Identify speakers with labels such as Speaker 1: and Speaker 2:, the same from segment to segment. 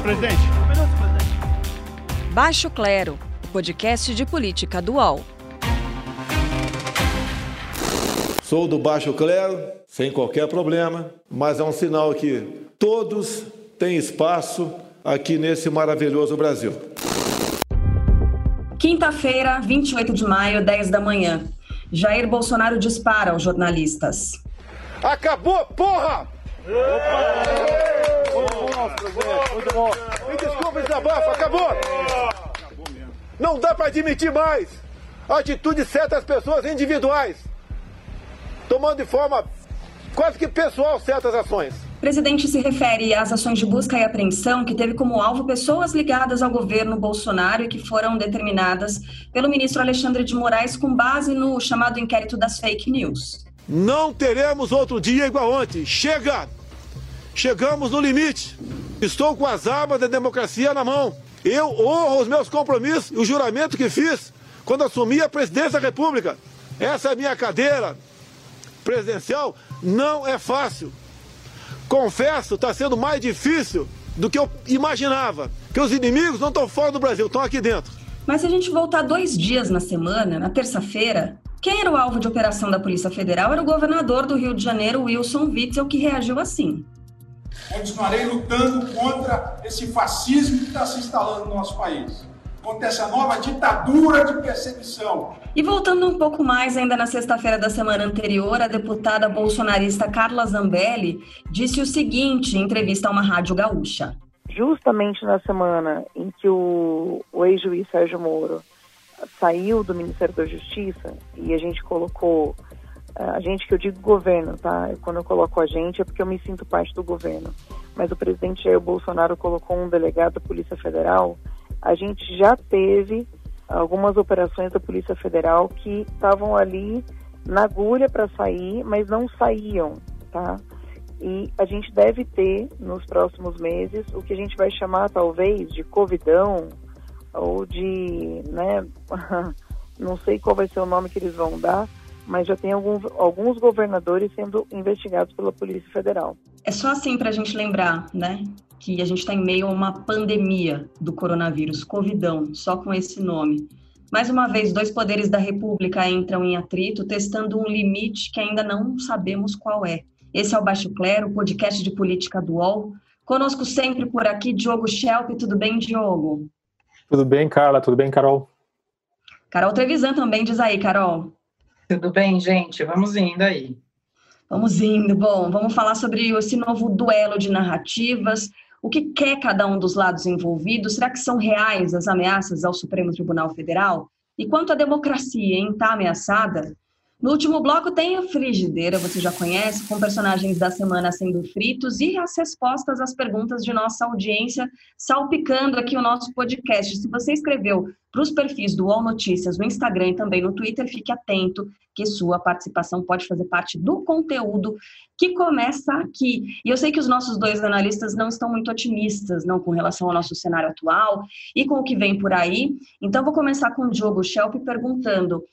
Speaker 1: presidente. Um minuto, presidente.
Speaker 2: Baixo Clero, o podcast de política do UOL.
Speaker 3: Sou do Baixo Clero, sem qualquer problema, mas é um sinal que todos têm espaço aqui nesse maravilhoso Brasil.
Speaker 4: Quinta-feira, 28 de maio, 10 da manhã. Jair Bolsonaro dispara aos jornalistas.
Speaker 5: Acabou, porra! Muito bom. Me desculpe, desabafo, acabou! Não dá para admitir mais a atitude de certas pessoas individuais, tomando de forma quase que pessoal certas ações.
Speaker 4: O presidente se refere às ações de busca e apreensão que teve como alvo pessoas ligadas ao governo Bolsonaro e que foram determinadas pelo ministro Alexandre de Moraes com base no chamado inquérito das fake news.
Speaker 5: Não teremos outro dia igual ontem. Chega! Chegamos no limite. Estou com as armas da democracia na mão. Eu honro os meus compromissos e o juramento que fiz quando assumi a presidência da República. Essa é minha cadeira presidencial. Não é fácil. Confesso, está sendo mais difícil do que eu imaginava. Que os inimigos não estão fora do Brasil, estão aqui dentro.
Speaker 4: Mas se a gente voltar dois dias na semana, na terça-feira, quem era o alvo de operação da Polícia Federal era o governador do Rio de Janeiro, Wilson Witzel, que reagiu assim.
Speaker 6: Continuarei lutando contra esse fascismo que está se instalando no nosso país, contra essa nova ditadura de perseguição.
Speaker 4: E voltando um pouco mais, ainda na sexta-feira da semana anterior, a deputada bolsonarista Carla Zambelli disse o seguinte em entrevista a uma rádio gaúcha.
Speaker 7: Justamente na semana em que o, o ex-juiz Sérgio Moro saiu do Ministério da Justiça e a gente colocou a gente que eu digo governo, tá? Quando eu coloco a gente é porque eu me sinto parte do governo. Mas o presidente Jair Bolsonaro colocou um delegado da Polícia Federal. A gente já teve algumas operações da Polícia Federal que estavam ali na agulha para sair, mas não saíam, tá? E a gente deve ter nos próximos meses o que a gente vai chamar talvez de covidão ou de, né, não sei qual vai ser o nome que eles vão dar, mas já tem alguns, alguns governadores sendo investigados pela Polícia Federal.
Speaker 4: É só assim para a gente lembrar, né? Que a gente está em meio a uma pandemia do coronavírus, Covidão, só com esse nome. Mais uma vez, dois poderes da República entram em atrito, testando um limite que ainda não sabemos qual é. Esse é o Baixo Clero, podcast de política do UOL. Conosco sempre por aqui, Diogo Schelp. Tudo bem, Diogo?
Speaker 8: Tudo bem, Carla? Tudo bem, Carol?
Speaker 4: Carol Trevisan também, diz aí, Carol.
Speaker 9: Tudo bem, gente? Vamos indo aí.
Speaker 4: Vamos indo. Bom, vamos falar sobre esse novo duelo de narrativas. O que quer cada um dos lados envolvidos? Será que são reais as ameaças ao Supremo Tribunal Federal? E quanto à democracia, está ameaçada? No último bloco tem a Frigideira, você já conhece, com personagens da semana sendo fritos e as respostas às perguntas de nossa audiência, salpicando aqui o nosso podcast. Se você escreveu para os perfis do UOL Notícias no Instagram e também no Twitter, fique atento que sua participação pode fazer parte do conteúdo que começa aqui. E eu sei que os nossos dois analistas não estão muito otimistas, não com relação ao nosso cenário atual e com o que vem por aí. Então vou começar com o Diogo Schelp perguntando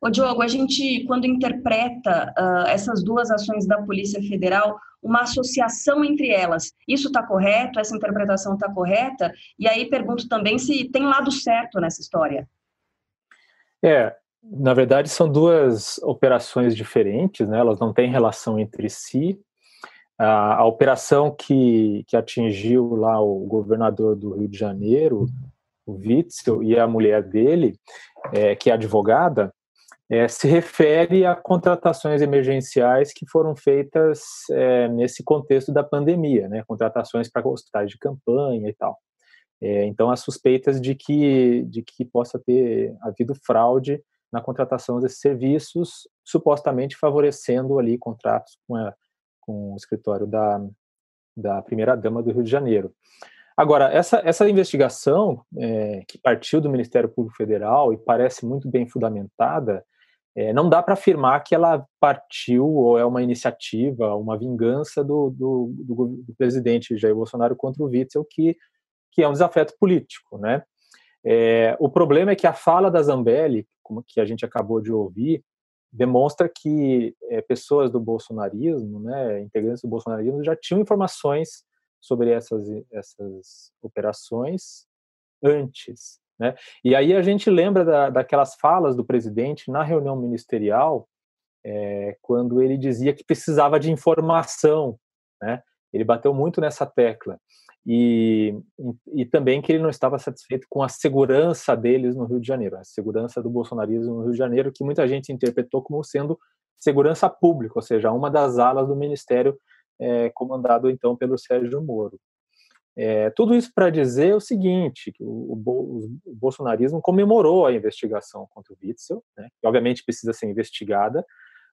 Speaker 4: Ô, Diogo, a gente, quando interpreta uh, essas duas ações da Polícia Federal, uma associação entre elas, isso está correto? Essa interpretação está correta? E aí pergunto também se tem lado certo nessa história.
Speaker 8: É, na verdade são duas operações diferentes, né? elas não têm relação entre si. A, a operação que, que atingiu lá o governador do Rio de Janeiro, o Witzel, e a mulher dele, é, que é advogada, é, se refere a contratações emergenciais que foram feitas é, nesse contexto da pandemia, né, contratações para hospitais de campanha e tal. É, então, as suspeitas de que, de que possa ter havido fraude na contratação desses serviços, supostamente favorecendo ali contratos com, a, com o escritório da, da primeira-dama do Rio de Janeiro. Agora, essa, essa investigação, é, que partiu do Ministério Público Federal e parece muito bem fundamentada, é, não dá para afirmar que ela partiu ou é uma iniciativa, uma vingança do, do, do, do, presidente Jair Bolsonaro contra o Witzel, que, que é um desafeto político, né? É, o problema é que a fala da Zambelli, como que a gente acabou de ouvir, demonstra que é, pessoas do bolsonarismo, né, integrantes do bolsonarismo, já tinham informações sobre essas, essas operações antes. Né? E aí a gente lembra da, daquelas falas do presidente na reunião ministerial, é, quando ele dizia que precisava de informação. Né? Ele bateu muito nessa tecla. E, e, e, também que ele não estava satisfeito com a segurança deles no Rio de Janeiro, a segurança do bolsonarismo no Rio de Janeiro, que muita gente interpretou como sendo segurança pública, ou seja, uma das alas do ministério é, comandado então pelo Sérgio Moro. É, tudo isso para dizer o seguinte, que o, o, o, bolsonarismo comemorou a investigação contra o Witzel, né, que obviamente precisa ser investigada,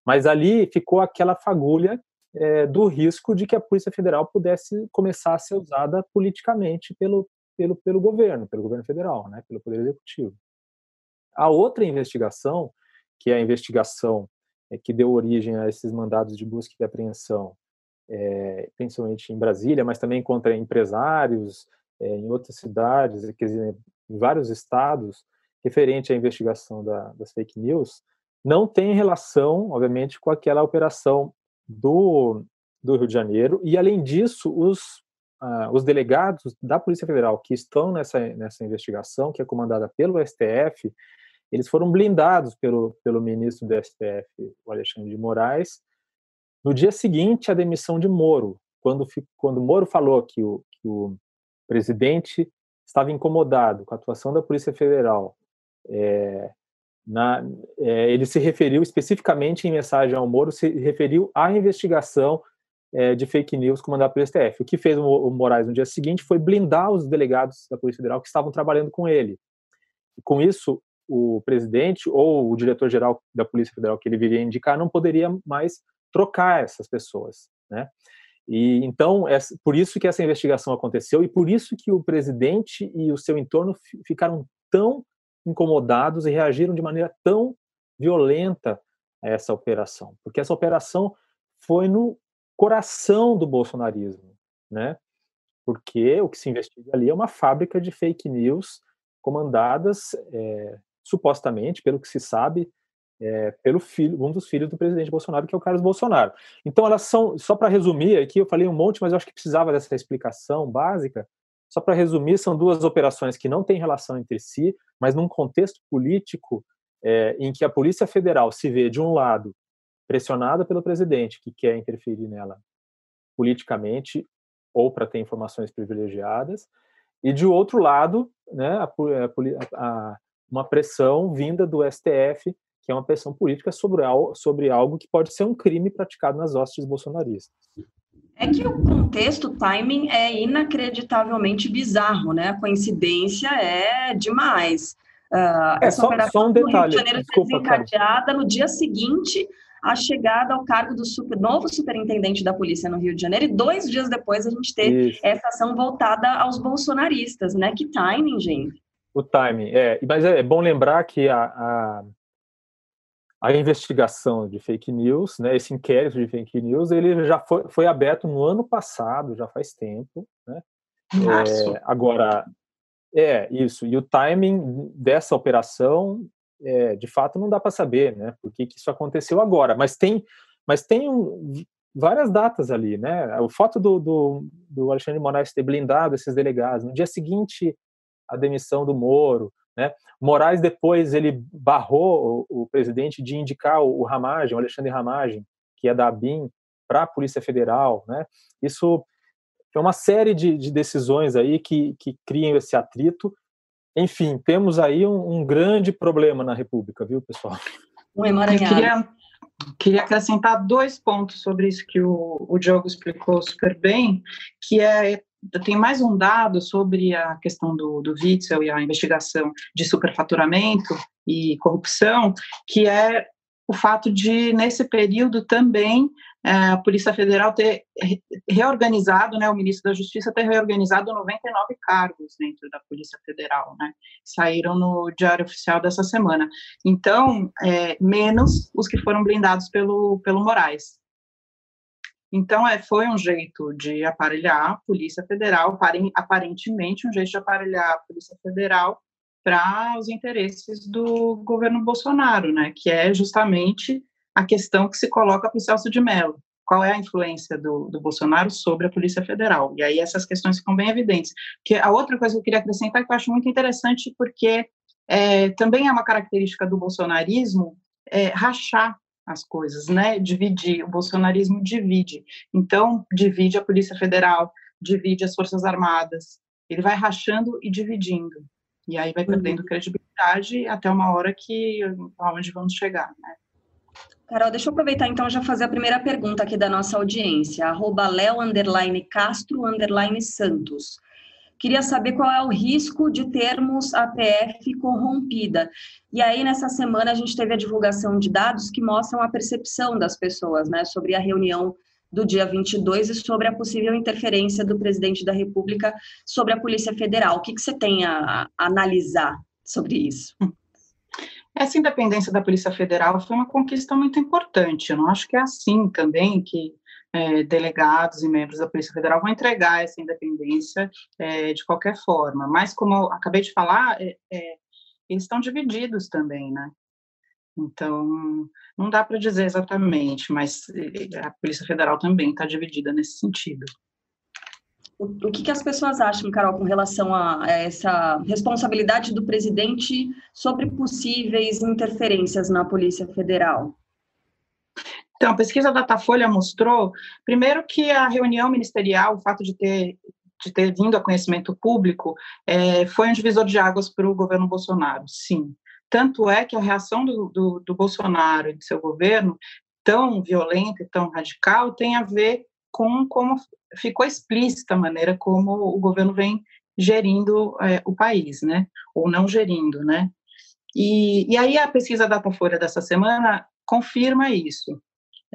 Speaker 8: mas ali ficou aquela fagulha é, do risco de que a Polícia Federal pudesse começar a ser usada politicamente pelo, pelo, pelo governo, pelo governo federal, né, pelo Poder Executivo. A outra investigação, que é a investigação é, que deu origem a esses mandados de busca e apreensão, é, principalmente em Brasília, mas também contra empresários é, em outras cidades, quer dizer, em vários estados, referente à investigação da, das fake news, não tem relação, obviamente, com aquela operação do, do Rio de Janeiro, e além disso, os, uh, os delegados da Polícia Federal que estão nessa, nessa investigação, que é comandada pelo STF, eles foram blindados pelo, pelo ministro do STF, o Alexandre de Moraes, no dia seguinte à demissão de Moro, quando, quando Moro falou que o, que o presidente estava incomodado com a atuação da Polícia Federal é, na, é, ele se referiu especificamente em mensagem ao Moro, se referiu à investigação é, de fake news comandada pelo STF. O que fez o, o Moraes no dia seguinte foi blindar os delegados da Polícia Federal que estavam trabalhando com ele. Com isso, o presidente ou o diretor-geral da Polícia Federal que ele viria indicar não poderia mais trocar essas pessoas, né? E então é por isso que essa investigação aconteceu e por isso que o presidente e o seu entorno ficaram tão incomodados e reagiram de maneira tão violenta a essa operação, porque essa operação foi no coração do bolsonarismo, né? Porque o que se investiga ali é uma fábrica de fake news comandadas é, supostamente, pelo que se sabe, é, pelo filho, um dos filhos do presidente Bolsonaro, que é o Carlos Bolsonaro. Então elas são, só para resumir aqui, eu falei um monte, mas eu acho que precisava dessa explicação básica. Só para resumir, são duas operações que não têm relação entre si, mas num contexto político é, em que a Polícia Federal se vê, de um lado, pressionada pelo presidente, que quer interferir nela politicamente ou para ter informações privilegiadas, e de outro lado, né, a, a, a, uma pressão vinda do STF, que é uma pressão política sobre, sobre algo que pode ser um crime praticado nas hostes bolsonaristas.
Speaker 4: É que o contexto, o timing é inacreditavelmente bizarro, né? A coincidência é demais.
Speaker 8: Uh, é, só, só, um detalhe. Rio de Janeiro
Speaker 4: Desculpa, desencadeada cara. no dia seguinte à chegada ao cargo do super, novo superintendente da polícia no Rio de Janeiro, e dois dias depois a gente teve Isso. essa ação voltada aos bolsonaristas, né? Que timing, gente.
Speaker 8: O timing, é. Mas é bom lembrar que a, a a investigação de fake news, né, esse inquérito de fake news, ele já foi, foi aberto no ano passado, já faz tempo, né? É, agora, é isso. E o timing dessa operação, é, de fato, não dá para saber, né? Por que, que isso aconteceu agora? Mas tem, mas tem um, várias datas ali, né? A foto do, do, do Alexandre Moraes ter blindado esses delegados. No dia seguinte, a demissão do Moro. Né? Moraes depois ele barrou o, o presidente de indicar o, o Ramagem, o Alexandre Ramagem, que é da ABIN, para a Polícia Federal. Né? Isso é uma série de, de decisões aí que, que criam esse atrito. Enfim, temos aí um, um grande problema na República, viu, pessoal?
Speaker 9: Um Eu queria, queria acrescentar dois pontos sobre isso que o, o Diogo explicou super bem, que é tem mais um dado sobre a questão do, do Witzel e a investigação de superfaturamento e corrupção, que é o fato de, nesse período, também é, a Polícia Federal ter reorganizado, né, o ministro da Justiça ter reorganizado 99 cargos dentro da Polícia Federal, né, saíram no Diário Oficial dessa semana. Então, é, menos os que foram blindados pelo, pelo Moraes. Então, é, foi um jeito de aparelhar a Polícia Federal, aparentemente um jeito de aparelhar a Polícia Federal para os interesses do governo Bolsonaro, né, que é justamente a questão que se coloca para o Celso de Mello, qual é a influência do, do Bolsonaro sobre a Polícia Federal. E aí essas questões ficam bem evidentes. Que a outra coisa que eu queria acrescentar, que eu acho muito interessante, porque é, também é uma característica do bolsonarismo é, rachar as coisas, né? Dividir. O bolsonarismo divide. Então, divide a Polícia Federal, divide as Forças Armadas. Ele vai rachando e dividindo. E aí vai perdendo uhum. credibilidade até uma hora que aonde vamos chegar, né?
Speaker 4: Carol, deixa eu aproveitar então já fazer a primeira pergunta aqui da nossa audiência, arroba underline Castro, underline Santos. Queria saber qual é o risco de termos a PF corrompida. E aí, nessa semana, a gente teve a divulgação de dados que mostram a percepção das pessoas né, sobre a reunião do dia 22 e sobre a possível interferência do presidente da República sobre a Polícia Federal. O que, que você tem a, a analisar sobre isso?
Speaker 9: Essa independência da Polícia Federal foi uma conquista muito importante. Eu não acho que é assim também que é, delegados e membros da Polícia Federal vão entregar essa independência é, de qualquer forma. Mas, como eu acabei de falar, é, é eles estão divididos também, né? Então, não dá para dizer exatamente, mas é, a Polícia Federal também está dividida nesse sentido.
Speaker 4: O, que, que, as pessoas acham, Carol, com relação a, essa responsabilidade do presidente sobre possíveis interferências na Polícia Federal?
Speaker 9: Então, a pesquisa da Datafolha mostrou, primeiro, que a reunião ministerial, o fato de ter, de ter vindo a conhecimento público, é, foi um divisor de águas para o governo Bolsonaro, sim. Tanto é que a reação do, do, do Bolsonaro e do seu governo, tão violenta e tão radical, tem a ver com como ficou explícita a maneira como o governo vem gerindo é, o país, né? Ou não gerindo, né? E, e aí a pesquisa Datafolha dessa semana confirma isso.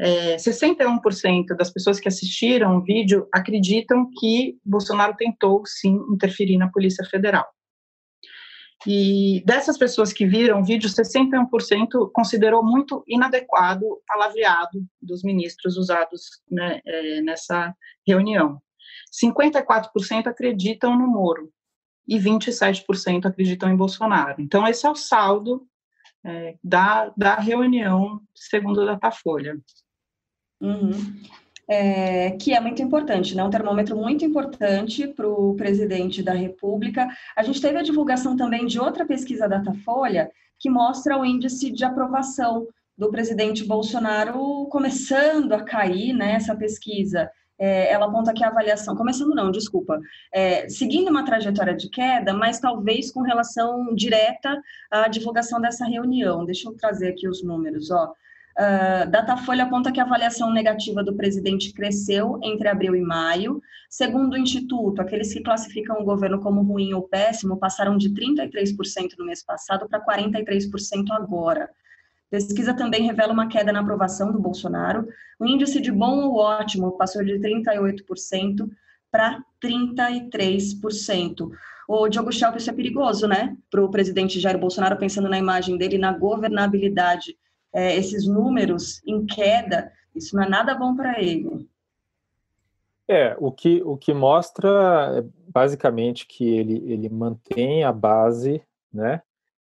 Speaker 9: É, 61% das pessoas que assistiram o vídeo acreditam que Bolsonaro tentou, sim, interferir na Polícia Federal. E dessas pessoas que viram o vídeo, 61% considerou muito inadequado o palavreado dos ministros usados né, é, nessa reunião. 54% acreditam no Moro e 27% acreditam em Bolsonaro. Então, esse é o saldo é, da, da reunião, segundo o Datafolha.
Speaker 4: Uhum é, que é muito importante, né? um termômetro muito importante para o presidente da República. A gente teve a divulgação também de outra pesquisa da Datafolha que mostra o índice de aprovação do presidente Bolsonaro começando a cair né, pesquisa. É, ela aponta que a avaliação, começando não, desculpa, é, seguindo uma trajetória de queda, mas talvez com relação direta à divulgação dessa reunião. Deixa eu trazer aqui os números, ó. Uh, Datafolha aponta que a avaliação negativa do presidente cresceu entre abril e maio. Segundo o Instituto, aqueles que classificam o governo como ruim ou péssimo passaram de 33% no mês passado para 43% agora. Pesquisa também revela uma queda na aprovação do Bolsonaro. O índice de bom ou ótimo passou de 38% para 33%. O Diogo Schelp, isso é perigoso, né? Para o presidente Jair Bolsonaro, pensando na imagem dele, na governabilidade é, esses números em queda, isso não é nada bom para ele.
Speaker 8: É, o que, o que mostra é basicamente que ele, ele mantém a base, né?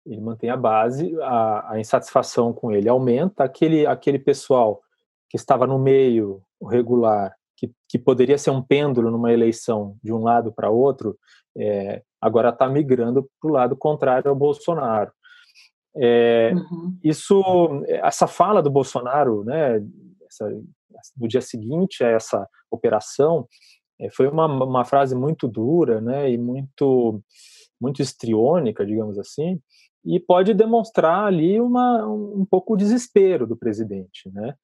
Speaker 8: Ele mantém a base, a, a insatisfação com ele aumenta, aquele, aquele pessoal que estava no meio regular, que, que poderia ser um pêndulo numa eleição de um lado para outro, é, agora está migrando para o lado contrário ao Bolsonaro. É, uhum. Isso, essa fala do Bolsonaro, né, essa, no dia seguinte a essa operação, é, foi uma, uma frase muito dura, né, e muito muito estriônica, digamos assim, e pode demonstrar ali uma, um pouco o desespero do presidente, né?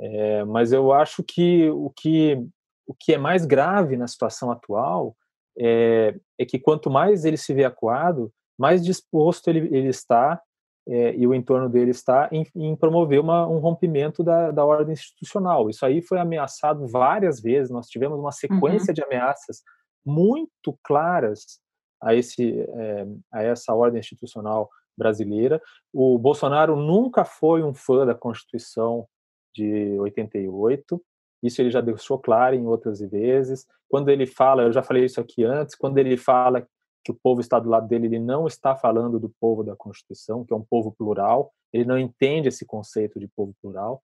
Speaker 8: É, mas eu acho que o que o que é mais grave na situação atual é, é que quanto mais ele se vê acuado, mais disposto ele, ele está é, e o entorno dele está em, em promover uma, um rompimento da, da, ordem institucional. Isso aí foi ameaçado várias vezes, nós tivemos uma sequência uhum. de ameaças muito claras a, esse, é, a essa ordem institucional brasileira. O Bolsonaro nunca foi um fã da Constituição de 88, isso ele já deixou claro em outras vezes. Quando ele fala, eu já falei isso aqui antes, quando ele fala que o povo está do lado dele, ele não está falando do povo da Constituição, que é um povo plural, ele não entende esse conceito de povo plural.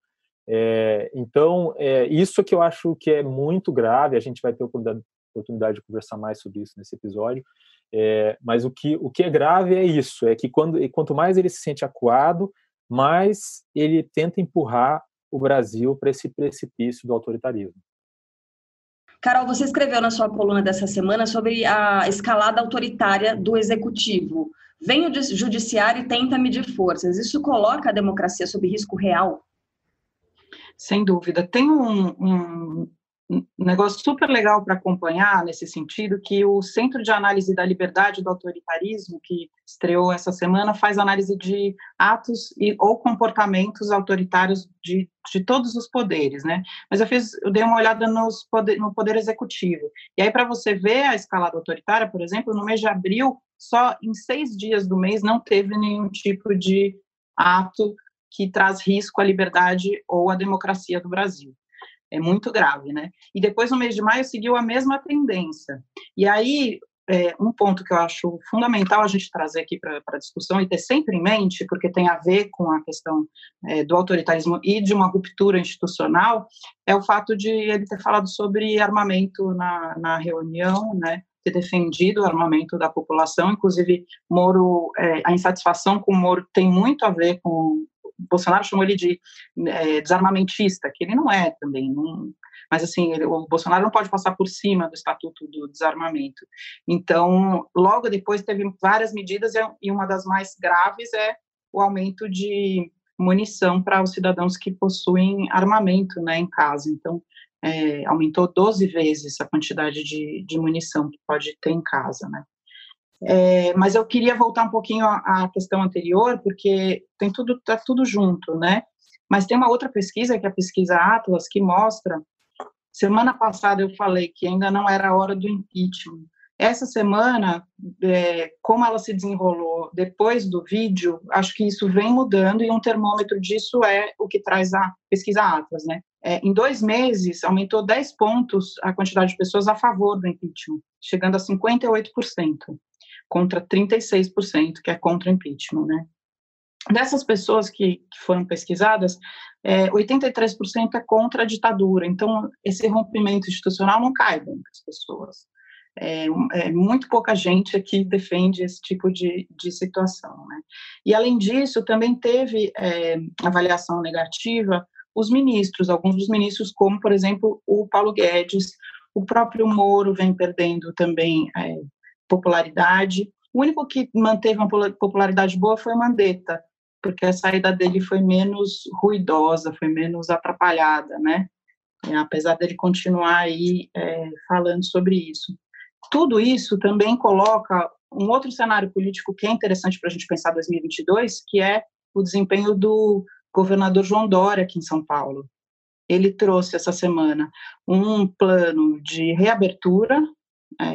Speaker 8: É, então, é, isso que eu acho que é muito grave, a gente vai ter oportunidade, de conversar mais sobre isso nesse episódio, é, mas o que, o que é grave é isso, é que quando, quanto mais ele se sente acuado, mais ele tenta empurrar o Brasil para esse precipício do autoritarismo.
Speaker 4: Carol, você escreveu na sua coluna dessa semana sobre a escalada autoritária do executivo. Vem o judiciário e tenta medir forças. Isso coloca a democracia sob risco real?
Speaker 9: Sem dúvida. Tem um, um, um negócio super legal para acompanhar nesse sentido, que o Centro de Análise da Liberdade do Autoritarismo, que estreou essa semana, faz análise de atos e, ou comportamentos autoritários de, de todos os poderes, né? Mas eu fiz, eu dei uma olhada nos poder, no poder executivo. E aí, para você ver a escalada autoritária, por exemplo, no mês de abril, só em seis dias do mês não teve nenhum tipo de ato que traz risco à liberdade ou à democracia do Brasil é muito grave, né? E depois, no mês de maio, seguiu a mesma tendência. E aí, é, um ponto que eu acho fundamental a gente trazer aqui para a discussão e ter sempre em mente, porque tem a ver com a questão é, do autoritarismo e de uma ruptura institucional, é o fato de ele ter falado sobre armamento na, na reunião, né? ter defendido o armamento da população, inclusive Moro, é, a insatisfação com Moro tem muito a ver com Bolsonaro chamou ele de é, desarmamentista, que ele não é também, não, mas assim, ele, o Bolsonaro não pode passar por cima do Estatuto do Desarmamento. Então, logo depois teve várias medidas e uma das mais graves é o aumento de munição para os cidadãos que possuem armamento né, em casa. Então, é, aumentou 12 vezes a quantidade de, de munição que pode ter em casa, né? É, mas eu queria voltar um pouquinho à, questão anterior, porque tem tudo, tá tudo junto, né? Mas tem uma outra pesquisa, que é a pesquisa Atlas, que mostra. Semana passada eu falei que ainda não era a hora do impeachment. Essa semana, é, como ela se desenrolou depois do vídeo, acho que isso vem mudando e um termômetro disso é o que traz a pesquisa Atlas, né? É, em dois meses, aumentou 10 pontos a quantidade de pessoas a favor do impeachment, chegando a 58% contra 36% que é contra impeachment, né? Dessas pessoas que, que foram pesquisadas, é, 83% é contra a ditadura. Então, esse rompimento institucional não cai dentro das pessoas. É, é, muito pouca gente aqui defende esse tipo de, de situação. Né? E, além disso, também teve é, avaliação negativa os ministros, alguns dos ministros, como, por exemplo, o Paulo Guedes, o próprio Moro vem perdendo também é, popularidade. O único que manteve uma popularidade boa foi Mandetta, porque a saída dele foi menos ruidosa, foi menos atrapalhada, né? É, apesar dele continuar aí é, falando sobre isso. Tudo isso também coloca um outro cenário político que é interessante para a gente pensar 2022, que é o desempenho do governador João Dória aqui em São Paulo. Ele trouxe essa semana um plano de reabertura, é,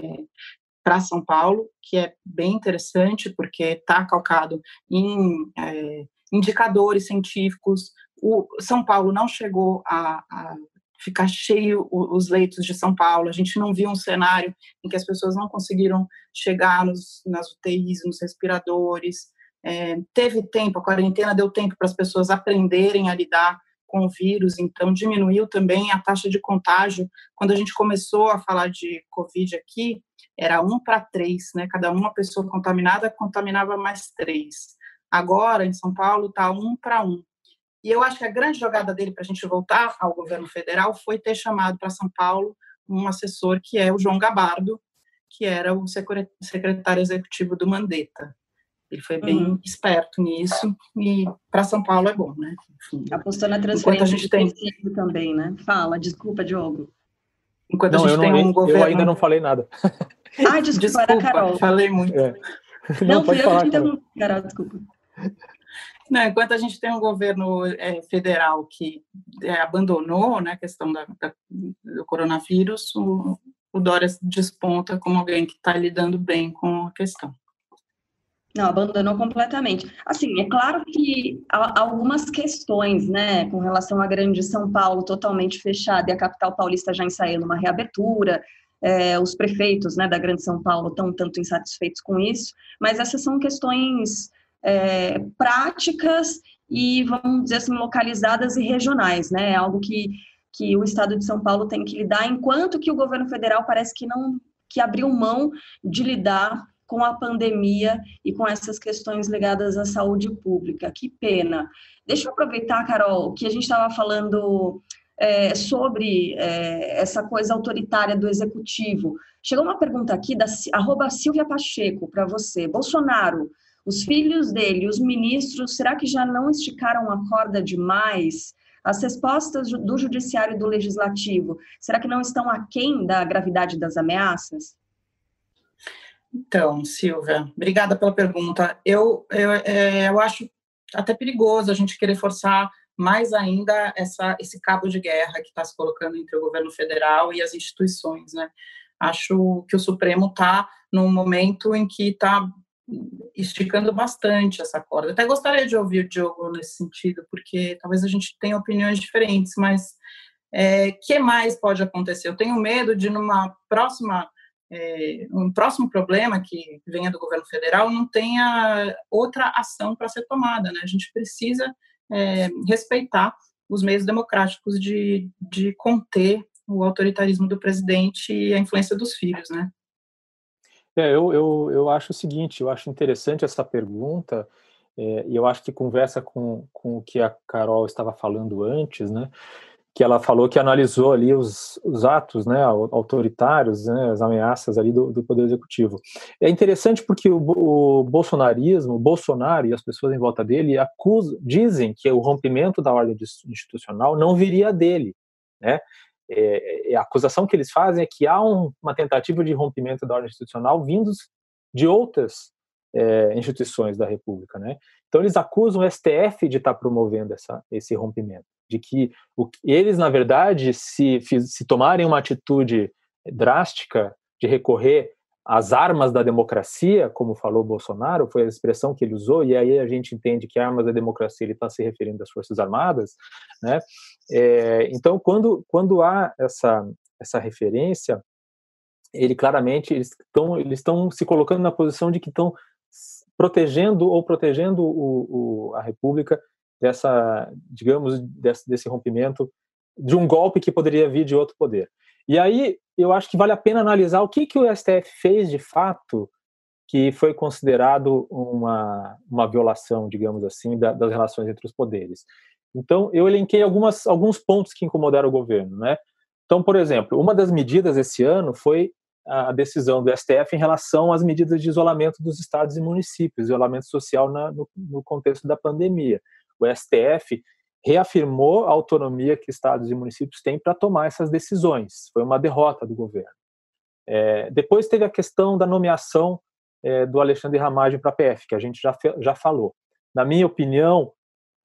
Speaker 9: para São Paulo, que é bem interessante, porque está calcado em é, indicadores científicos. O São Paulo não chegou a, a ficar cheio os leitos de São Paulo. A gente não viu um cenário em que as pessoas não conseguiram chegar nos, nas UTIs, nos respiradores. É, teve tempo, a quarentena deu tempo para as pessoas aprenderem a lidar com o vírus, então diminuiu também a taxa de contágio. Quando a gente começou a falar de Covid aqui, era um para três, né? Cada uma pessoa contaminada contaminava mais três. Agora, em São Paulo, está um para um. E eu acho que a grande jogada dele para a gente voltar ao governo federal foi ter chamado para São Paulo um assessor que é o João Gabardo, que era o secretário executivo do Mandetta. Ele foi bem uhum. esperto nisso e para São Paulo é bom, né?
Speaker 4: Enfim, Apostou na transferência a gente tem também, né? Fala, desculpa, Diogo.
Speaker 8: Enquanto não, a gente tem não, um governo. Eu ainda não falei nada.
Speaker 4: Ah, desculpa, desculpa Carol.
Speaker 9: Falei muito. É.
Speaker 4: Não, não fui eu falar, Carol. Carol, desculpa.
Speaker 9: Não, enquanto a gente tem um governo é, federal que é, abandonou né, a questão da, da, do coronavírus, o, o Dória desponta como alguém que está lidando bem com a questão.
Speaker 4: Não, abandonou completamente. Assim, é claro que algumas questões, né, com relação à grande São Paulo totalmente fechada e a capital paulista já ensaiando uma reabertura, é, os prefeitos, né, da grande São Paulo estão tanto insatisfeitos com isso, mas essas são questões é, práticas e, vamos dizer assim, localizadas e regionais, né? É algo que, que o Estado de São Paulo tem que lidar, enquanto que o governo federal parece que não que abriu mão de lidar com a pandemia e com essas questões ligadas à saúde pública. Que pena. Deixa eu aproveitar, Carol, que a gente estava falando é, sobre é, essa coisa autoritária do executivo. Chegou uma pergunta aqui da arroba Silvia Pacheco para você. Bolsonaro, os filhos dele, os ministros, será que já não esticaram a corda demais? As respostas do judiciário e do legislativo, será que não estão aquém da gravidade das ameaças?
Speaker 9: Então, Silvia, obrigada pela pergunta. Eu, eu, é, eu acho até perigoso a gente querer forçar mais ainda essa, esse cabo de guerra que está se colocando entre o governo federal e as instituições, né? Acho que o Supremo está num momento em que está esticando bastante essa corda. Até gostaria de ouvir o Diogo nesse sentido, porque talvez a gente tenha opiniões diferentes, mas é, que mais pode acontecer? Eu tenho medo de numa próxima é, um próximo problema que venha do governo federal não tenha outra ação para ser tomada, né? A gente precisa é, respeitar os meios democráticos de, de conter o autoritarismo do presidente e a influência dos filhos, né?
Speaker 8: É, eu, eu, eu acho o seguinte, eu acho interessante essa pergunta, é, e eu acho que conversa com, com o que a Carol estava falando antes, né? Que ela falou que analisou ali os, os atos né, autoritários, né, as ameaças ali do, do, Poder Executivo. É interessante porque o, o, bolsonarismo, o Bolsonaro e as pessoas em volta dele acusam, dizem que o rompimento da ordem institucional não viria dele. Né? É, é, a acusação que eles fazem é que há um, uma tentativa de rompimento da ordem institucional vindos de outras é, instituições da República. Né? Então eles acusam o STF de estar promovendo essa, esse rompimento de que o, eles, na verdade, se, se tomarem uma atitude drástica de recorrer às armas da democracia, como falou Bolsonaro, foi a expressão que ele usou, e aí a gente entende que armas da democracia ele está se referindo às Forças Armadas, né? É, então, quando, quando há essa, essa referência, ele claramente eles estão eles estão se colocando na posição de que estão protegendo ou protegendo o, o, a República dessa, digamos, desse, desse rompimento, de um golpe que poderia vir de outro poder. E aí eu acho que vale a pena analisar o que, que o STF fez de fato que foi considerado uma, uma violação, digamos assim, da, das relações entre os poderes. Então, eu elenquei algumas, alguns pontos que incomodaram o governo. Né? Então, por exemplo, uma das medidas esse ano foi a decisão do STF em relação às medidas de isolamento dos estados e municípios, isolamento social na, no, no contexto da pandemia o STF reafirmou a autonomia que estados e municípios têm para tomar essas decisões. Foi uma derrota do governo. É, depois teve a questão da nomeação é, do Alexandre Ramagem para a PF, que a gente já, já falou. Na minha opinião,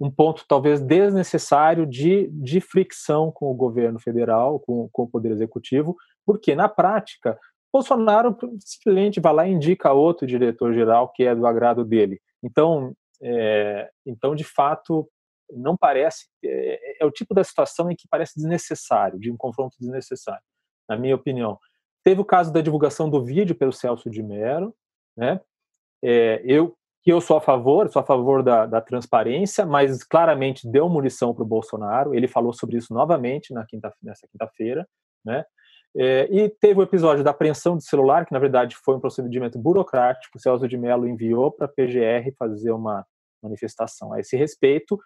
Speaker 8: um ponto talvez desnecessário de, de fricção com o governo federal, com, com o Poder Executivo, porque, na prática, Bolsonaro simplesmente vai lá e indica outro diretor-geral que é do agrado dele. Então, é, então, de fato, não parece. É, é, o tipo da situação em que parece desnecessário, de um confronto desnecessário, na minha opinião. Teve o caso da divulgação do vídeo pelo Celso de Mello, né? É, eu que eu sou a favor, sou a favor da, da transparência, mas claramente deu munição para o Bolsonaro. Ele falou sobre isso novamente na quinta, nessa quinta-feira, né? É, e teve o episódio da apreensão de celular, que na verdade foi um procedimento burocrático. O Celso de Mello enviou para a PGR fazer uma manifestação a esse respeito,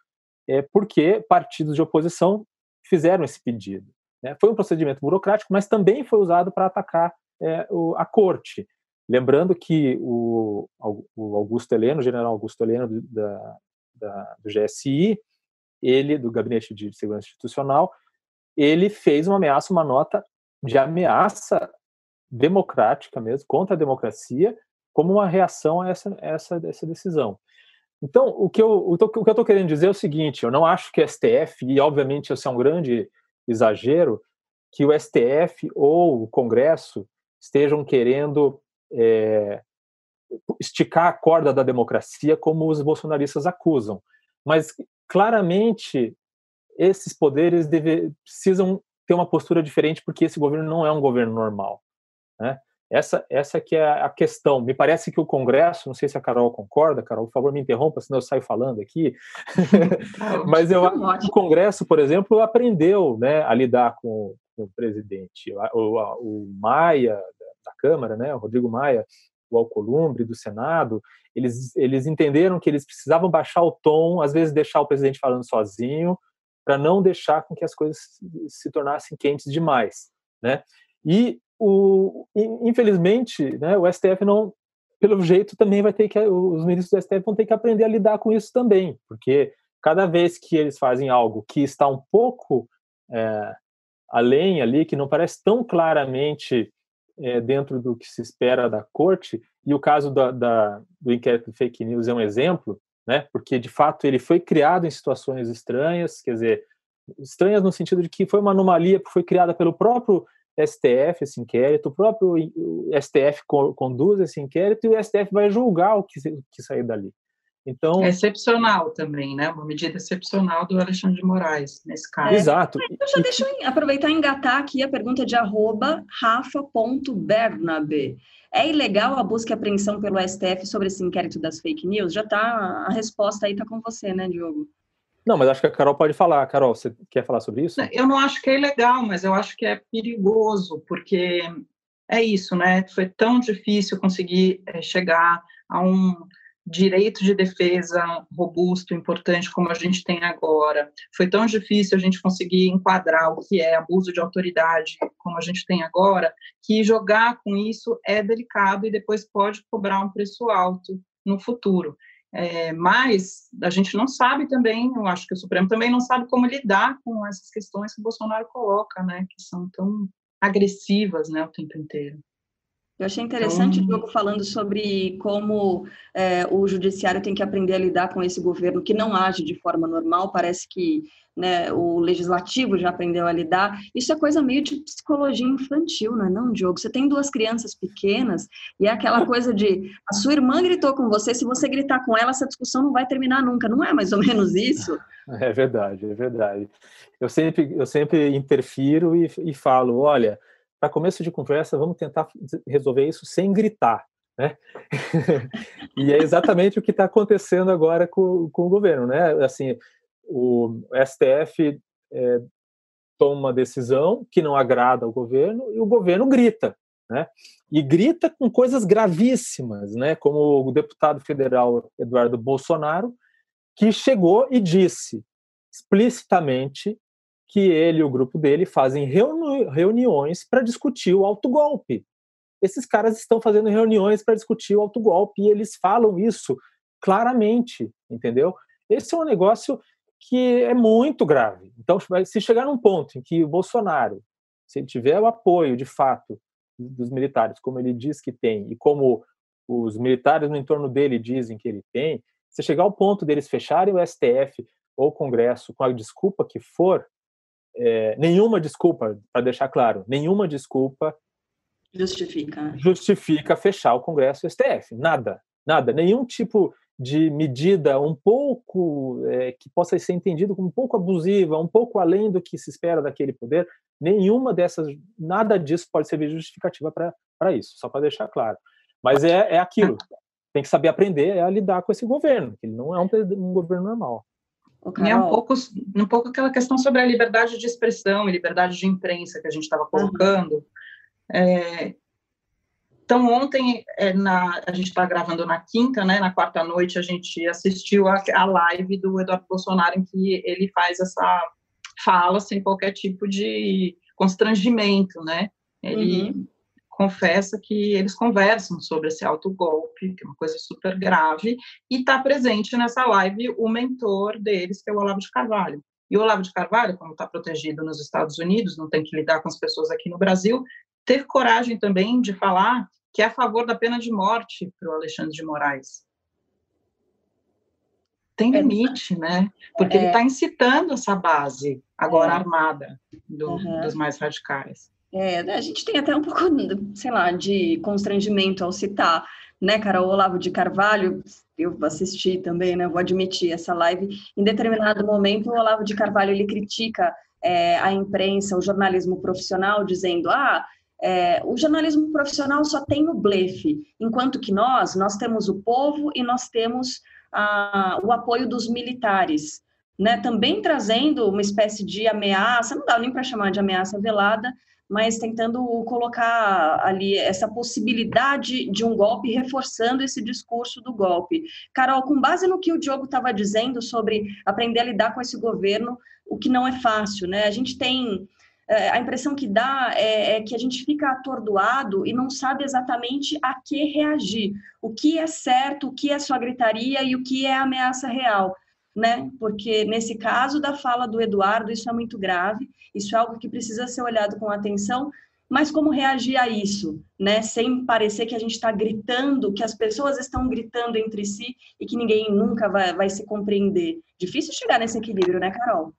Speaker 8: é, porque partidos de oposição fizeram esse pedido. Né? Foi um procedimento burocrático, mas também foi usado para atacar é, o, a corte. Lembrando que o, o, Augusto Heleno, o general Augusto Heleno do, da, da, do GSI, ele, do Gabinete de Segurança Institucional, ele fez uma ameaça, uma nota de ameaça democrática mesmo, contra a democracia, como uma reação a essa, essa, essa decisão. Então, o que, eu, o, que eu estou querendo dizer é o seguinte: eu não acho que STF, e obviamente isso é um grande exagero, que o STF ou o Congresso estejam querendo é, esticar a corda da democracia como os bolsonaristas acusam. Mas, claramente, esses poderes deve, precisam ter uma postura diferente, porque esse governo não é um governo normal. Né? Essa, essa que é a questão. Me parece que o Congresso, não sei se a Carol concorda, Carol, por favor, me interrompa, senão eu saio falando aqui. Mas eu acho que o Congresso, por exemplo, aprendeu né, a lidar com, com o presidente. O, o, Maia, da Câmara, né, o Rodrigo Maia, o Alcolumbre, do Senado, eles, eles entenderam que eles precisavam baixar o tom, às vezes deixar o presidente falando sozinho, para não deixar com que as coisas se tornassem quentes demais. Né? E o, infelizmente, né, o STF não, pelo jeito, também vai ter que, os ministros do STF vão ter que aprender a lidar com isso também, porque cada vez que eles fazem algo que está um pouco é, além ali, que não parece tão claramente é, dentro do que se espera da corte, e o caso da, da, do inquérito de fake news é um exemplo, né, porque de fato ele foi criado em situações estranhas, quer dizer, estranhas no sentido de que foi uma anomalia que foi criada pelo próprio STF esse inquérito, o próprio STF conduz esse inquérito e o STF vai julgar o que, que sair dali. Então,
Speaker 9: é excepcional também, né? Uma medida excepcional do Alexandre de Moraes, nesse caso.
Speaker 8: É, Exato.
Speaker 4: Então, já deixa eu aproveitar e engatar aqui a pergunta de arroba rafa.bernabe. É ilegal a busca e apreensão pelo STF sobre esse inquérito das fake news? Já tá, a resposta aí está com você, né, Diogo?
Speaker 8: Não, mas acho que a Carol pode falar. Carol, você quer falar sobre isso?
Speaker 9: Eu não acho que é ilegal, mas eu acho que é perigoso, porque é isso, né? Foi tão difícil conseguir é, chegar a um direito de defesa robusto, importante, como a gente tem agora. Foi tão difícil a gente conseguir enquadrar o que é abuso de autoridade, como a gente tem agora, que jogar com isso é delicado e depois pode cobrar um preço alto no futuro. É, mas a gente não sabe também, eu acho que o Supremo também não sabe como lidar com essas questões que o Bolsonaro coloca, né, que são tão agressivas, né, o tempo inteiro.
Speaker 4: Eu achei interessante o Diogo falando sobre como é, o judiciário tem que aprender a lidar com esse governo que não age de forma normal. Parece que né, o legislativo já aprendeu a lidar. Isso é coisa meio de psicologia infantil, não é não, Diogo? Você tem duas crianças pequenas e é aquela coisa de a sua irmã gritou com você, se você gritar com ela, essa discussão não vai terminar nunca. Não é mais ou menos isso?
Speaker 8: É verdade, é verdade. Eu sempre, eu sempre interfiro e, e falo, olha para começo de conversa, vamos tentar resolver isso sem gritar. Né? e é exatamente o que está acontecendo agora com, com, o governo, né? Assim, o STF é, toma uma decisão que não agrada ao governo e o governo grita, né? E grita com coisas gravíssimas, né? Como o deputado federal Eduardo Bolsonaro, que chegou e disse explicitamente que ele e o grupo dele fazem reuni reuniões para discutir o autogolpe. Esses caras estão fazendo reuniões para discutir o autogolpe e eles falam isso claramente, entendeu? Esse é um negócio que é muito grave. Então, se chegar num ponto em que o Bolsonaro, se ele tiver o apoio de fato dos militares, como ele diz que tem, e como os militares no entorno dele dizem que ele tem, se chegar ao ponto deles fecharem o STF ou o Congresso com a desculpa que for, é, nenhuma desculpa, para deixar claro, nenhuma desculpa
Speaker 4: justifica
Speaker 8: justifica fechar o Congresso e o STF. Nada, nada, nenhum tipo de medida um pouco é, que possa ser entendido como um pouco abusiva, um pouco além do que se espera daquele poder, nenhuma dessas, nada disso pode servir de justificativa para isso, só para deixar claro. Mas é, é aquilo, tem que saber aprender a lidar com esse governo, que ele não é um, um governo normal.
Speaker 9: É um pouco, um pouco aquela questão sobre a liberdade de expressão e liberdade de imprensa que a gente estava colocando. Uhum. É, então, ontem, é, na, a gente está gravando na quinta, né, na quarta noite, a gente assistiu a, a live do Eduardo Bolsonaro, em que ele faz essa fala sem qualquer tipo de constrangimento, né? Ele uhum confessa que eles conversam sobre esse autogolpe, que é uma coisa super grave, e está presente nessa live o mentor deles, que é o Olavo de Carvalho. E o Olavo de Carvalho, como está protegido nos Estados Unidos, não tem que lidar com as pessoas aqui no Brasil, teve coragem também de falar que é a favor da pena de morte para o Alexandre de Moraes. Tem é. limite, né? Porque é. ele está incitando essa base agora é. armada do, dos mais radicais.
Speaker 4: É, a gente tem até um pouco, sei lá, de constrangimento ao citar, né, cara, o Olavo de Carvalho, eu assisti também, né, vou admitir essa live, em determinado momento o Olavo de Carvalho, ele critica é, a imprensa, o jornalismo profissional, dizendo, ah, É, o jornalismo profissional só tem o blefe, enquanto que nós, nós temos o povo e nós temos o apoio dos militares, né? Também trazendo uma espécie de ameaça, não dá nem para chamar de ameaça velada, mas tentando colocar ali essa possibilidade de um golpe, reforçando esse discurso do golpe. Carol, com base no que o Diogo estava dizendo sobre aprender a lidar com esse governo, o que não é fácil, né? A gente tem é, a impressão que dá é, é, que a gente fica atordoado e não sabe exatamente a que reagir, o que é certo, o que é só gritaria e o que é ameaça real né? Porque nesse caso da fala do Eduardo, isso é muito grave, isso é algo que precisa ser olhado com atenção, mas como reagir a isso, né? Sem parecer que a gente está gritando, que as pessoas estão gritando entre si e que ninguém nunca vai, vai se compreender. Difícil chegar nesse equilíbrio, né, Carol?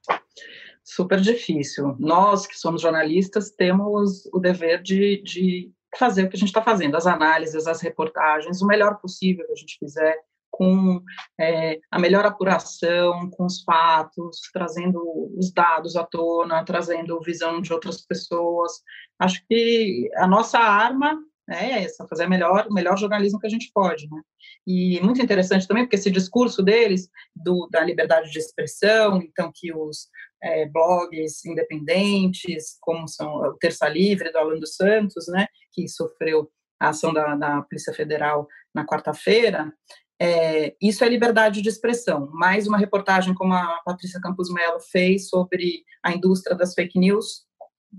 Speaker 9: Super difícil. Nós que somos jornalistas temos o dever de, de fazer o que a gente está fazendo, as análises, as reportagens, o melhor possível que a gente fizer com é, a melhor apuração, com os fatos, trazendo os dados à tona, trazendo visão de outras pessoas. Acho que a nossa arma é essa, fazer melhor, o melhor jornalismo que a gente pode, né? E muito interessante também, porque esse discurso deles, do, da liberdade de expressão, então que os é, blogs independentes, como são o Terça Livre, do Alan dos Santos, né, que sofreu a ação da, da Polícia Federal na quarta-feira, é, isso é liberdade de expressão. Mais uma reportagem como a Patrícia Campos Mello fez sobre a indústria das fake news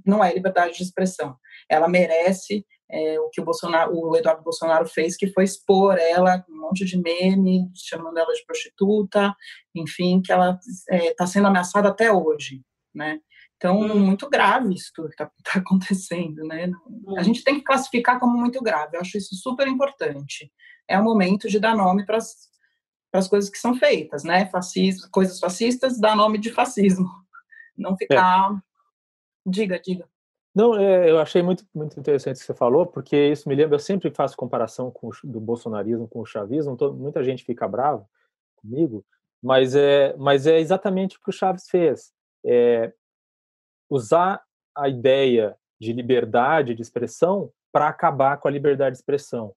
Speaker 9: não é liberdade de expressão. Ela merece é, o que o, Bolsonaro, o Eduardo Bolsonaro fez, que foi expor ela, um monte de meme, chamando ela de prostituta, enfim, que ela está é, tá sendo ameaçada até hoje, né? Então, muito grave isso tudo que está tá acontecendo, né? A gente tem que classificar como muito grave, eu acho isso super importante é o momento de dar nome para as coisas que são feitas, né? Fascismo, coisas fascistas, dá nome de fascismo. Não ficar. É. Diga, diga.
Speaker 8: Não, é, eu achei muito, muito interessante o que você falou, porque isso me lembra, eu sempre faço comparação com, do bolsonarismo com o chavismo, tô, muita gente fica brava comigo, mas é, mas é exatamente o que o Chaves fez. É, usar a ideia de liberdade de expressão para acabar com a liberdade de expressão.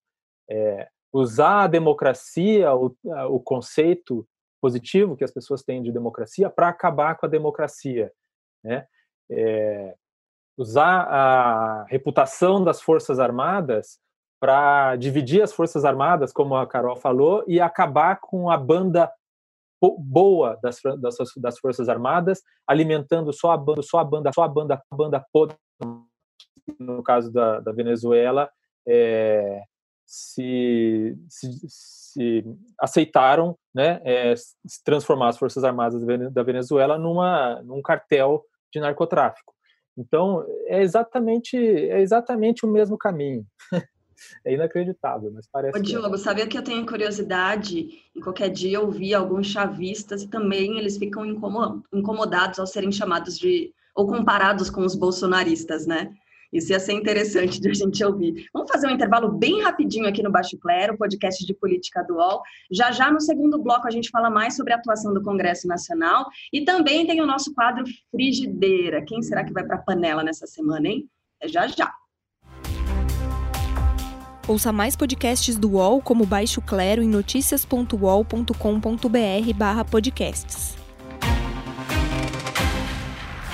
Speaker 8: É, usar a democracia, o, o conceito positivo que as pessoas têm de democracia, para acabar com a democracia. Né? É, usar a reputação das Forças Armadas para dividir as Forças Armadas, como a Carol falou, e acabar com a banda boa das, das, das Forças Armadas, alimentando só a banda, só a banda, só a banda, a banda podre, no caso da, da Venezuela, é, se, se, se aceitaram né, é, transformar as Forças Armadas da Venezuela numa, num cartel de narcotráfico. Então, é exatamente, é exatamente o mesmo caminho. É inacreditável, mas parece.
Speaker 4: Ô, Diogo, é. sabia que eu tenho curiosidade? Em qualquer dia eu vi alguns chavistas e também eles ficam incomodados ao serem chamados de. ou comparados com os bolsonaristas, né? Isso ia ser interessante de a gente ouvir. Vamos fazer um intervalo bem rapidinho aqui no Baixo Clero, podcast de política dual. Já já no segundo bloco a gente fala mais sobre a atuação do Congresso Nacional e também tem o nosso quadro Frigideira. Quem será que vai para a panela nessa semana, hein? É já já.
Speaker 2: Ouça mais podcasts do UOL como Baixo Clero em noticias.uol.com.br/podcasts.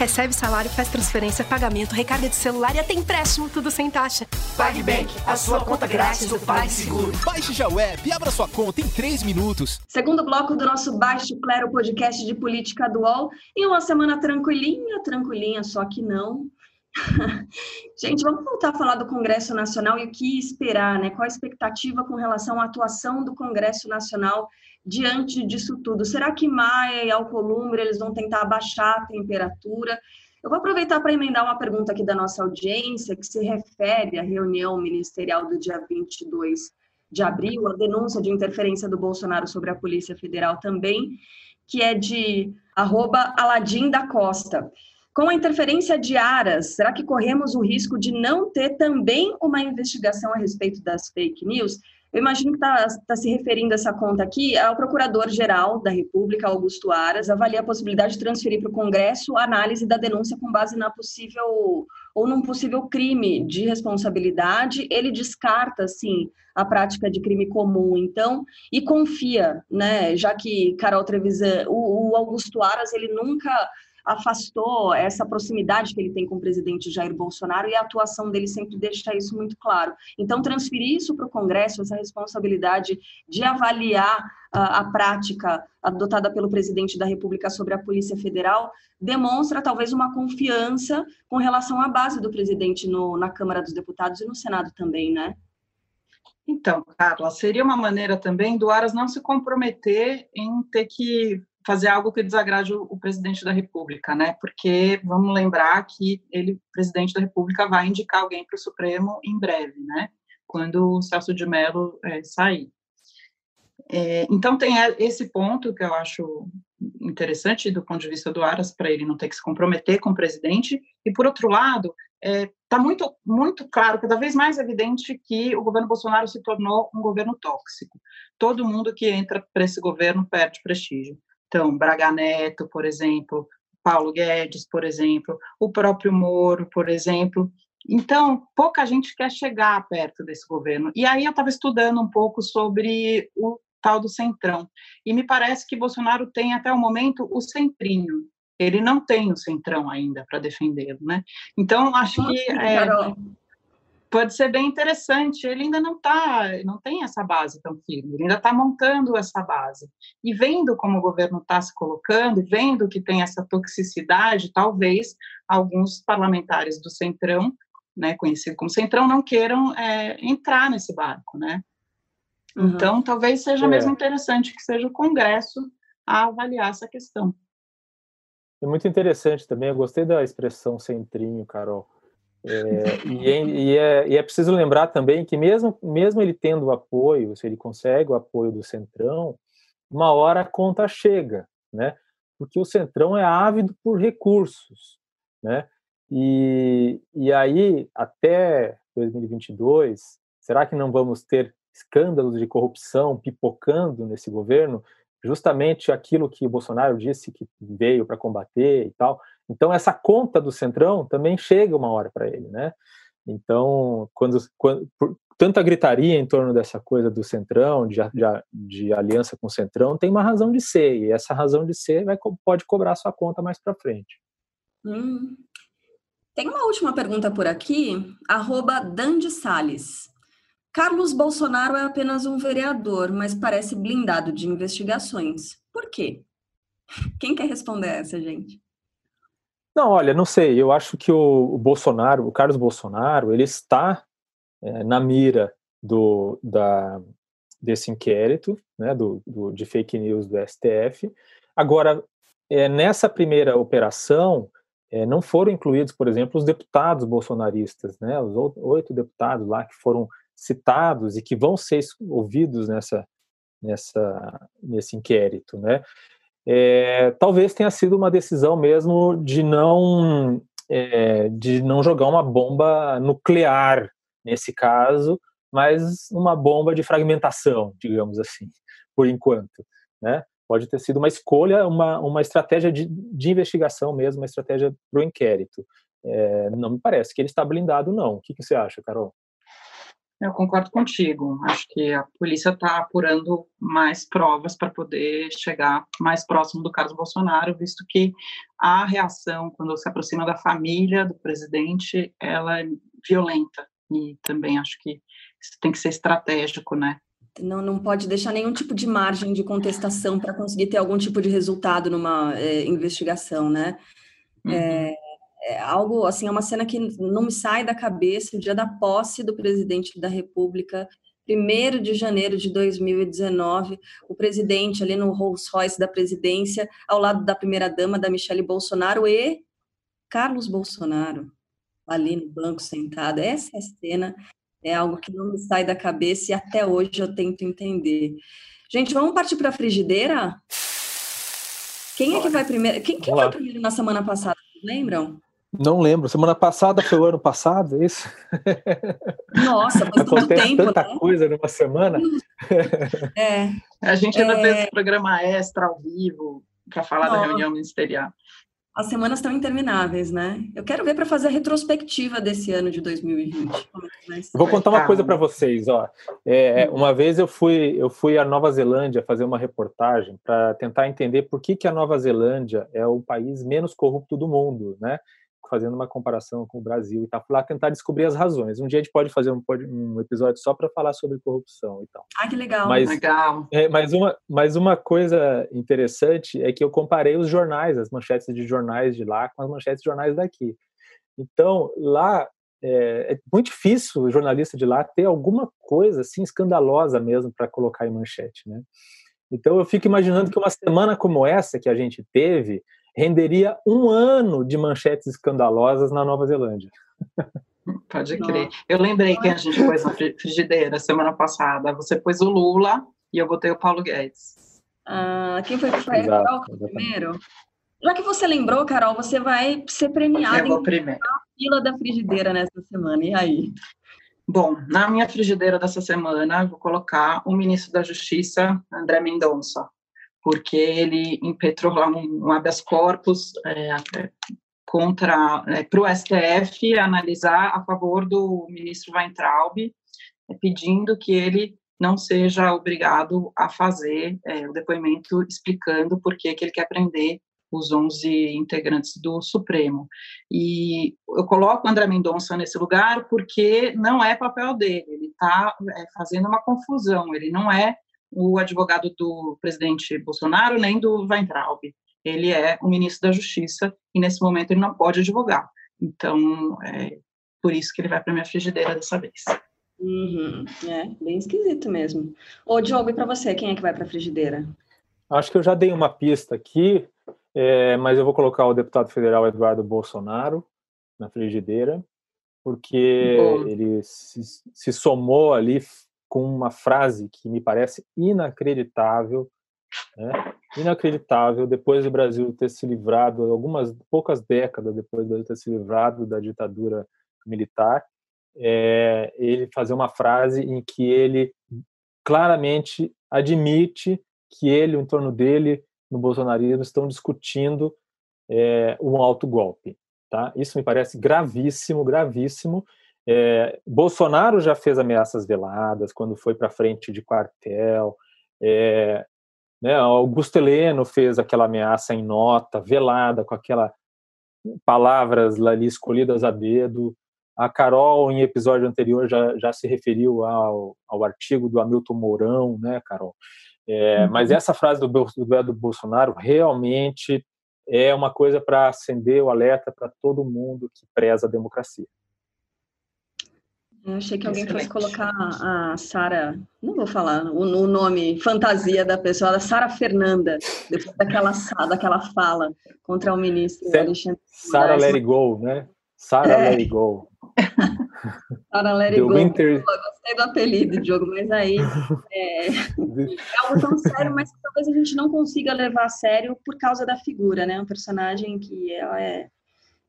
Speaker 10: Recebe salário, faz transferência, pagamento, recarga de celular e até empréstimo, tudo sem taxa.
Speaker 11: PagBank, a sua conta grátis do PagSeguro.
Speaker 12: Baixe já o app e abra sua conta em 3 minutos.
Speaker 4: Segundo bloco do nosso Baixo Clero podcast de política dual. E uma semana tranquilinha, tranquilinha, só que não. Gente, vamos voltar a falar do Congresso Nacional e o que esperar, né? Qual a expectativa com relação à atuação do Congresso Nacional diante disso tudo? Será que Maia e Alcolumbre eles vão tentar abaixar a temperatura? Eu vou aproveitar para emendar uma pergunta aqui da nossa audiência, que se refere à reunião ministerial do dia 22 de abril, a denúncia de interferência do Bolsonaro sobre a Polícia Federal também, que é de arroba Aladim da Costa. Com a interferência de Aras, será que corremos o risco de não ter também uma investigação a respeito das fake news? Eu imagino que está tá se referindo essa conta aqui ao Procurador-Geral da República, Augusto Aras, avalia a possibilidade de transferir para o Congresso a análise da denúncia com base na possível ou num possível crime de responsabilidade. Ele descarta, sim, a prática de crime comum, então, e confia, né? Já que Carol Trevisan, o, o Augusto Aras, ele nunca afastou essa proximidade que ele tem com o presidente Jair Bolsonaro e a atuação dele sempre deixa isso muito claro. Então, transferir isso para o Congresso, essa responsabilidade de avaliar a, a prática adotada pelo presidente da República sobre a Polícia Federal, demonstra talvez uma confiança com relação à base do presidente no, na Câmara dos Deputados e no Senado também, né?
Speaker 9: Então, Carla, seria uma maneira também do Aras não se comprometer em ter que fazer algo que desagrade o, o, presidente da República, né? Porque vamos lembrar que ele, presidente da República, vai indicar alguém para o Supremo em breve, né? Quando o Celso de Mello é, sair. É, então tem esse ponto que eu acho interessante do ponto de vista do Aras para ele não ter que se comprometer com o presidente e por outro lado está é, tá muito muito claro cada vez mais evidente que o governo Bolsonaro se tornou um governo tóxico todo mundo que entra para esse governo perde prestígio então, Braga Neto, por exemplo, Paulo Guedes, por exemplo, o próprio Moro, por exemplo. Então, pouca gente quer chegar perto desse governo. E aí eu estava estudando um pouco sobre o tal do centrão. E me parece que Bolsonaro tem até o momento o centrinho. Ele não tem o centrão ainda para defendê-lo, né? Então, acho que é, pode ser bem interessante. Ele ainda não tá, não tem essa base tão firme, ele ainda está montando essa base. E vendo como o governo está se colocando, vendo que tem essa toxicidade, talvez alguns parlamentares do Centrão, né, conhecido como Centrão, não queiram é, entrar nesse barco, né? Uhum. Então, talvez seja é. mesmo interessante que seja o Congresso a avaliar essa questão.
Speaker 8: É muito interessante também, eu gostei da expressão centrinho, Carol, é, e, é, e, é, e, é, preciso lembrar também que mesmo, mesmo ele tendo o apoio, se ele consegue o apoio do Centrão, uma hora a conta chega, né? Porque o Centrão é ávido por recursos, né? E, e aí, até 2022, será que não vamos ter escândalos de corrupção pipocando nesse governo? Justamente aquilo que o Bolsonaro disse que veio para combater e tal. Então, essa conta do Centrão também chega uma hora para ele, né? Então, quando, quando por, tanta gritaria em torno dessa coisa do Centrão, de, de, de, aliança com o Centrão, tem uma razão de ser, e essa razão de ser vai, pode cobrar sua conta mais para frente.
Speaker 4: Hum. Tem uma última pergunta por aqui, arroba Dandy Salles. Carlos Bolsonaro é apenas um vereador, mas parece blindado de investigações. Por quê? Quem quer responder essa, gente?
Speaker 8: Não, olha, não sei. Eu acho que o, Bolsonaro, o Carlos Bolsonaro, ele está é, na mira do, da, desse inquérito, né, do, do, de fake news do STF. Agora, é, nessa primeira operação, é, não foram incluídos, por exemplo, os deputados bolsonaristas, né, os oito deputados lá que foram citados e que vão ser ouvidos nessa, nessa, nesse inquérito, né? é, talvez tenha sido uma decisão mesmo de não é, de não jogar uma bomba nuclear nesse caso, mas uma bomba de fragmentação, digamos assim, por enquanto, né? Pode ter sido uma escolha, uma, uma estratégia de, de investigação mesmo, uma estratégia para o inquérito. É, não me parece que ele está blindado, não. O que, que você acha, Carol?
Speaker 9: Eu concordo contigo. Acho que a polícia está apurando mais provas para poder chegar mais próximo do Carlos Bolsonaro, visto que a reação quando se aproxima da família do presidente, ela é violenta e também acho que isso tem que ser estratégico, né?
Speaker 4: Não, não pode deixar nenhum tipo de margem de contestação para conseguir ter algum tipo de resultado numa é, investigação, né? Uhum. É, é algo assim, é uma cena que não me sai da cabeça, o dia da posse do presidente da República, 1 de janeiro de 2019, o presidente ali no Rolls Royce da presidência, ao lado da primeira-dama, da Michelle Bolsonaro, e Carlos Bolsonaro, ali no banco sentado. Essa é cena é algo que não me sai da cabeça e até hoje eu tento entender. Gente, vamos partir para a frigideira? Quem é que vai primeiro? Quem, quem foi primeiro na semana passada? Lembram?
Speaker 8: Não lembro. Semana passada foi o ano passado, é isso?
Speaker 4: Nossa, faz
Speaker 8: Acontece
Speaker 4: tempo,
Speaker 8: tanta
Speaker 4: né?
Speaker 8: coisa numa semana.
Speaker 4: É.
Speaker 9: A gente ainda
Speaker 4: É.
Speaker 9: fez esse programa extra ao vivo para falar da reunião ministerial.
Speaker 4: As semanas estão intermináveis, né? Eu quero ver para fazer a retrospectiva desse ano de 2020. Como é?
Speaker 8: Vou contar uma coisa para vocês, ó. É, uma vez eu fui eu fui à Nova Zelândia fazer uma reportagem para tentar entender por que, que a Nova Zelândia é o país menos corrupto do mundo, né? Fazendo uma comparação com o Brasil e tal. Lá tentar descobrir as razões. Um dia a gente pode fazer um, um episódio só para falar sobre corrupção e tal.
Speaker 4: Ah, que legal.
Speaker 8: Mas-
Speaker 9: Legal.
Speaker 8: É, mas, uma, mas uma coisa interessante é que eu comparei os jornais, as manchetes de jornais de lá com as manchetes de jornais daqui. Então, lá é, é muito difícil o jornalista de lá ter alguma coisa assim escandalosa mesmo para colocar em manchete, né? Então eu fico imaginando que uma semana como essa que a gente teve renderia um ano de manchetes escandalosas na Nova Zelândia.
Speaker 9: Pode crer. Eu lembrei que a gente pôs na fri- frigideira semana passada. Você pôs o Lula e eu botei o Paulo Guedes.
Speaker 4: Ah, quem foi que foi?
Speaker 8: Exato,
Speaker 4: Carol primeiro? Já que você lembrou, Carol, você vai ser premiada em
Speaker 9: primeiro.
Speaker 4: fila da frigideira nessa semana. E aí?
Speaker 9: Bom, na minha frigideira dessa semana, eu vou colocar o ministro da Justiça, André Mendonça, porque ele impetrou lá um, um habeas corpus é, é, contra para o STF analisar a favor do ministro Weintraub, é, pedindo que ele não seja obrigado a fazer é, o depoimento explicando por que ele quer prender os 11 integrantes do Supremo. E eu coloco André Mendonça nesse lugar porque não é papel dele, ele está fazendo uma confusão, ele não é o advogado do presidente Bolsonaro nem do Weintraub, ele é o ministro da Justiça e nesse momento ele não pode advogar. Então, é por isso que ele vai para minha frigideira dessa vez.
Speaker 4: Uhum, É, bem esquisito mesmo. Ô, Diogo, e para você, quem é que vai para a frigideira?
Speaker 8: Acho que eu já dei uma pista aqui, é, mas eu vou colocar o deputado federal Eduardo Bolsonaro na frigideira, porque
Speaker 9: Bom.
Speaker 8: ele se, se somou ali com uma frase que me parece inacreditável, né? inacreditável, depois do Brasil ter se livrado, algumas poucas décadas depois do Brasil ter se livrado da ditadura militar, é, ele fazer uma frase em que ele claramente admite que ele, o entorno dele, no bolsonarismo, estão discutindo é, um autogolpe. Tá? Isso me parece gravíssimo, gravíssimo. É, Bolsonaro já fez ameaças veladas quando foi para frente de quartel. É, né, Augusto Heleno fez aquela ameaça em nota, velada, com aquela palavras ali escolhidas a dedo. A Carol, em episódio anterior, já, já se referiu ao, ao artigo do Hamilton Mourão, né, Carol? É, Mas essa frase do, do Eduardo Bolsonaro realmente é uma coisa para acender o alerta para todo mundo que preza a democracia.
Speaker 4: Eu achei que alguém fosse
Speaker 9: Excelente.
Speaker 4: colocar a Sara, não vou falar o, o nome fantasia da pessoa, a Sara Fernanda, depois daquela, daquela fala contra o ministro Alexandre de
Speaker 8: Sara
Speaker 4: Moraes.
Speaker 8: Let It Go, né? Sara
Speaker 4: É.
Speaker 8: Let It Go.
Speaker 4: Sara Let
Speaker 8: The
Speaker 4: It Go.
Speaker 8: Winter-
Speaker 4: Pô, Gostei do apelido, Diogo, mas aí é, é algo tão sério, mas talvez a gente não consiga levar a sério por causa da figura, né? Um personagem que ela é,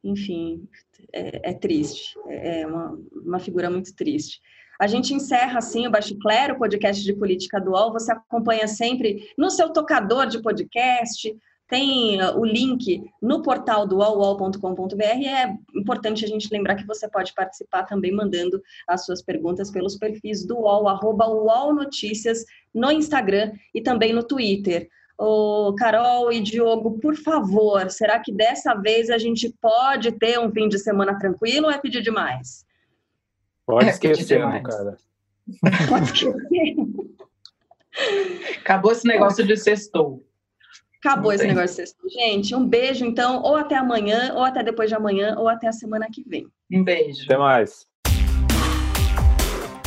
Speaker 4: enfim, é, é triste, é é uma, uma figura muito triste. A gente encerra assim o Baixo Clero, podcast de política dual. Você acompanha sempre no seu tocador de podcast. Tem uh, o link no portal do uol.com.br. É importante a gente lembrar que você pode participar também mandando as suas perguntas pelos perfis do UOL, arroba UOL Notícias, no Instagram e também no Twitter. Ô, Carol e Diogo, por favor, será que dessa vez a gente pode ter um fim de semana tranquilo ou é pedir demais?
Speaker 8: Pode
Speaker 9: É,
Speaker 8: esquecendo,
Speaker 9: demais.
Speaker 8: cara.
Speaker 4: Pode esquecer.
Speaker 9: Acabou esse negócio de sextou.
Speaker 4: Acabou esse negócio de sexto. Gente, um beijo, então, ou até amanhã, ou até depois de amanhã, ou até a semana que vem.
Speaker 9: Um beijo.
Speaker 8: Até mais.